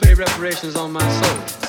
pay reparations on my soul?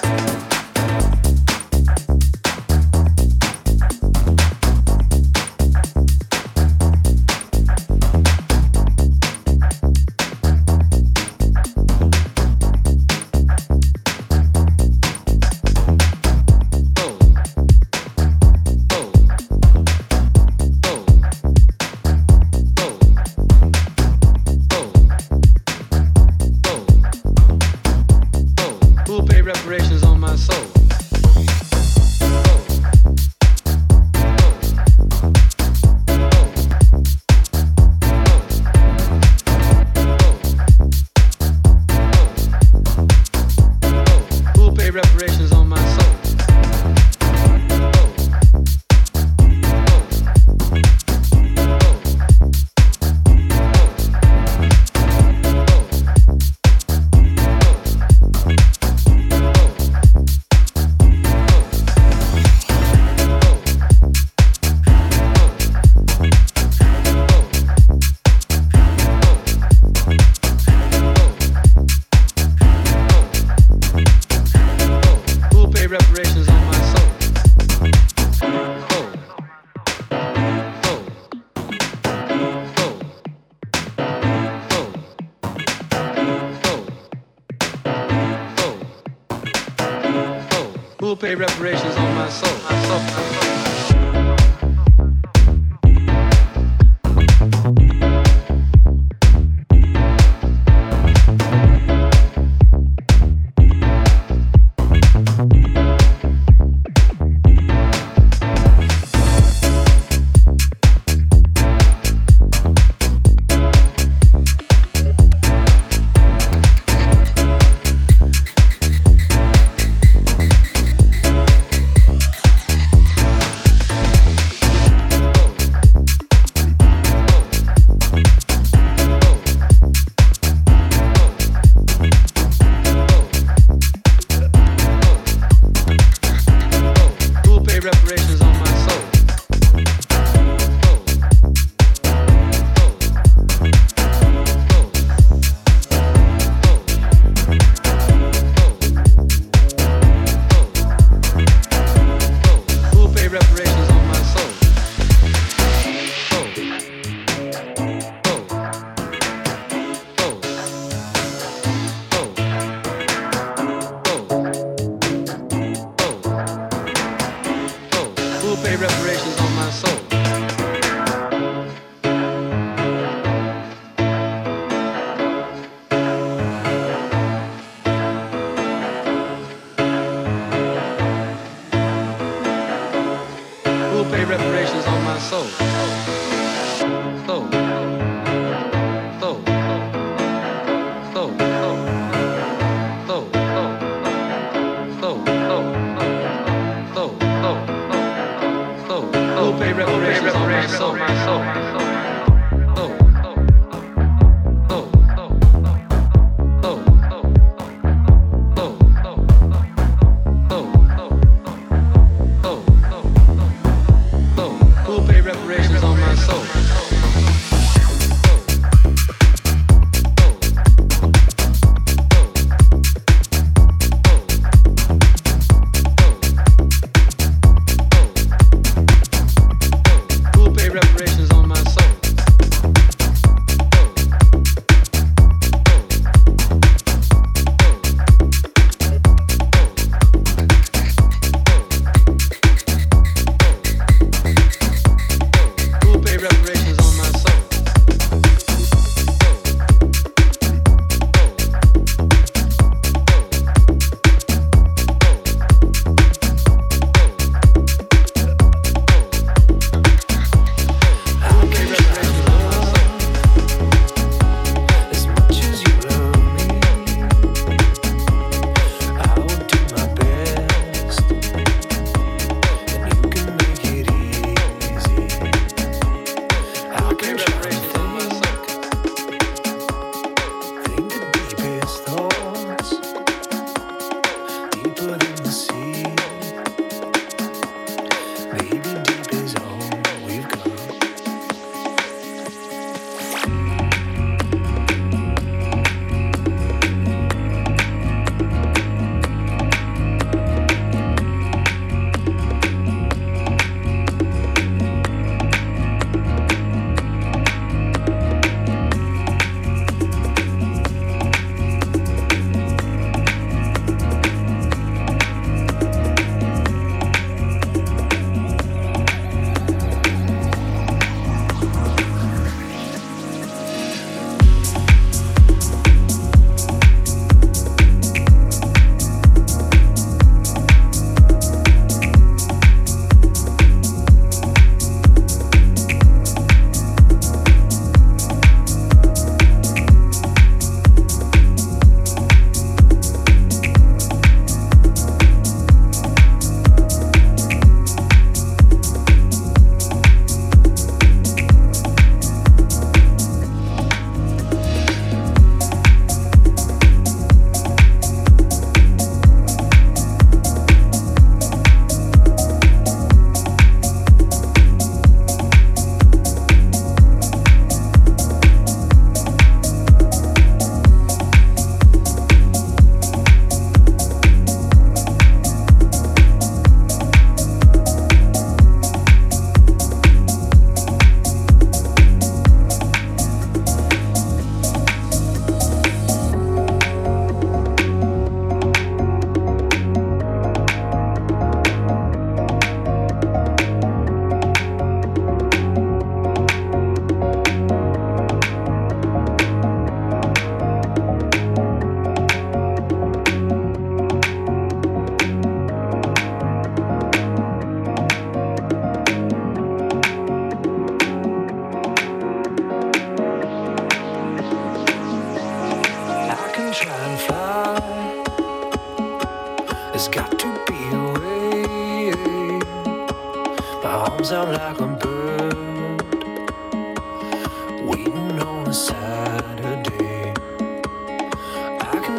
good.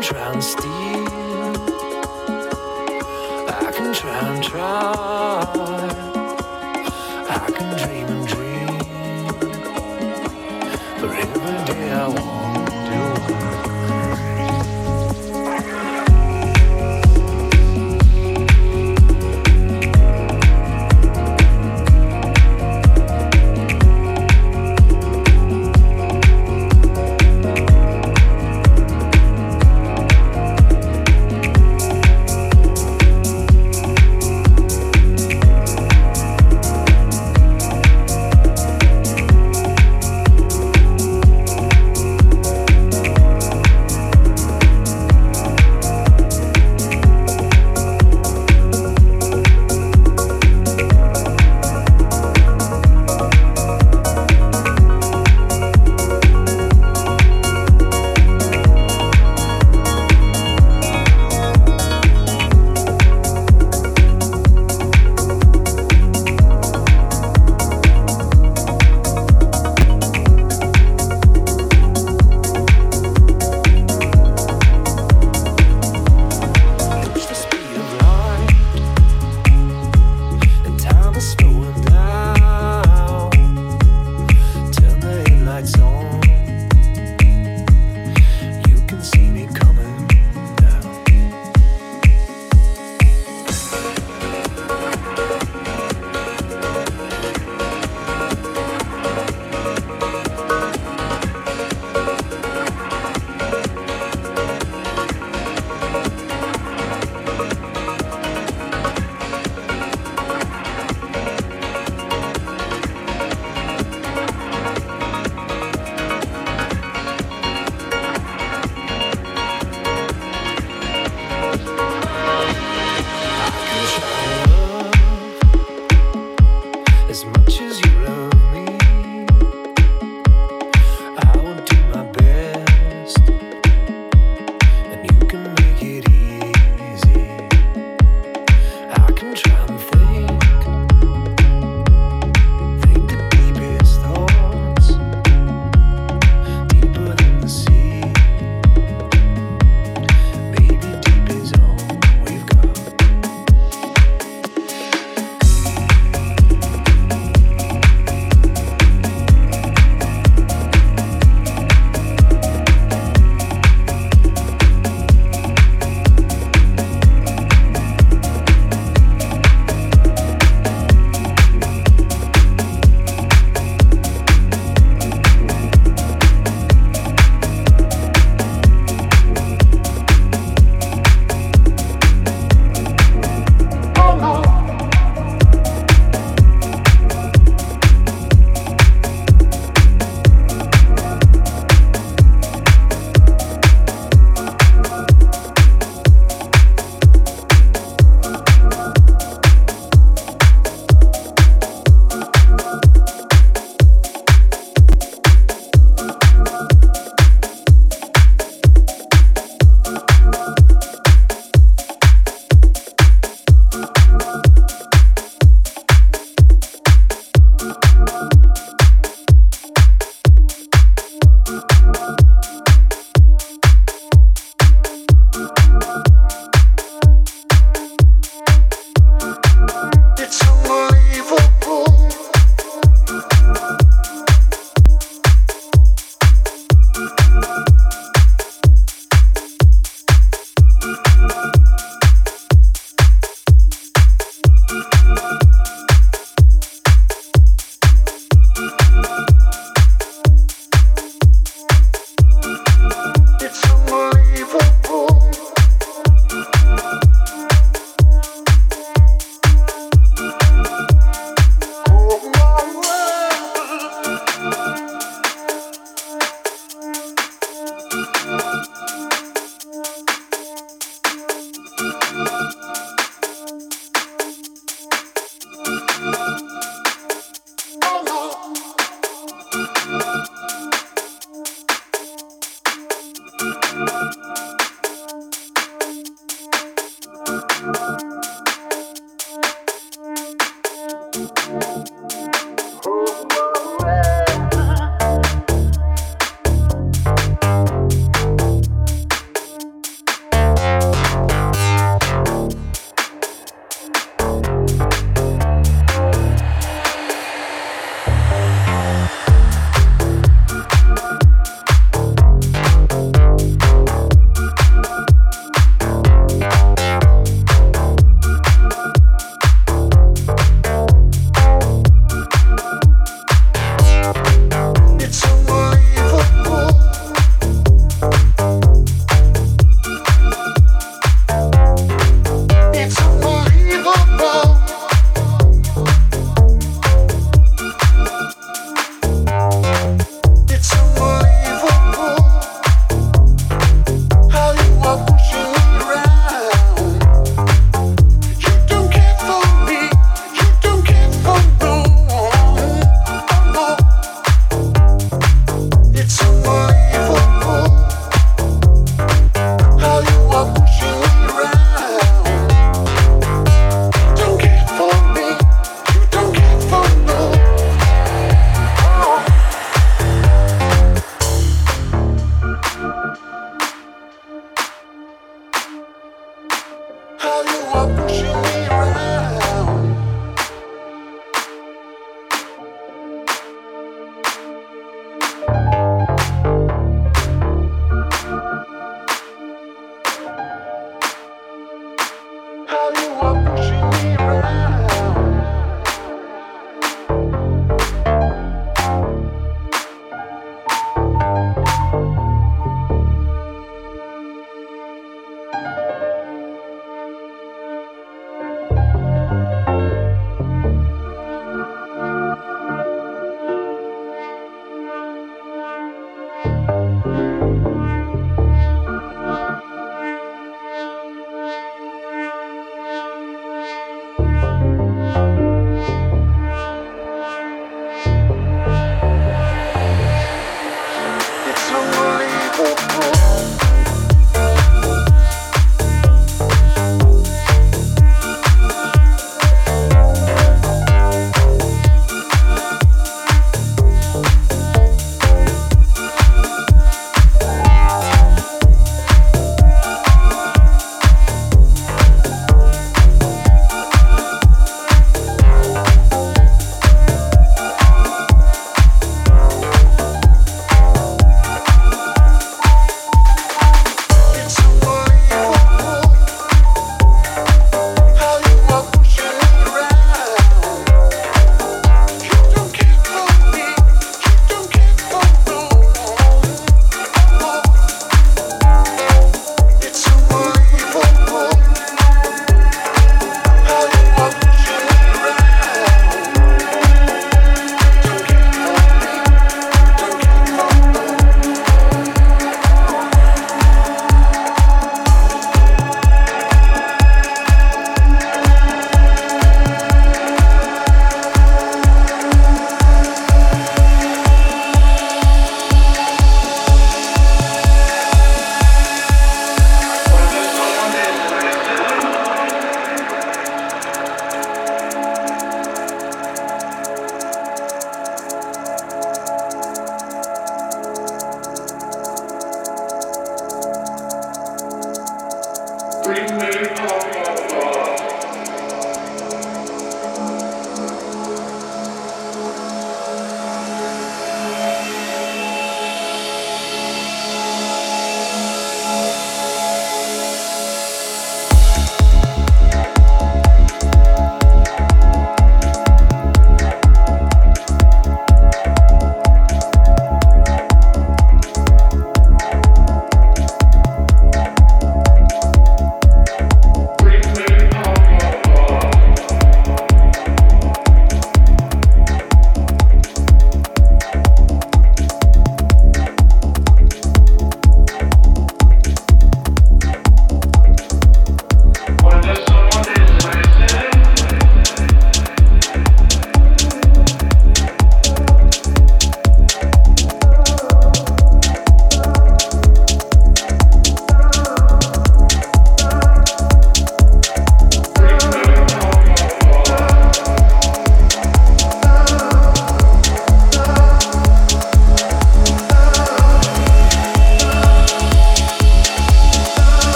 can try and steal. I can try and try. I can dream and dream. But every day I won't do.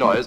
Noise.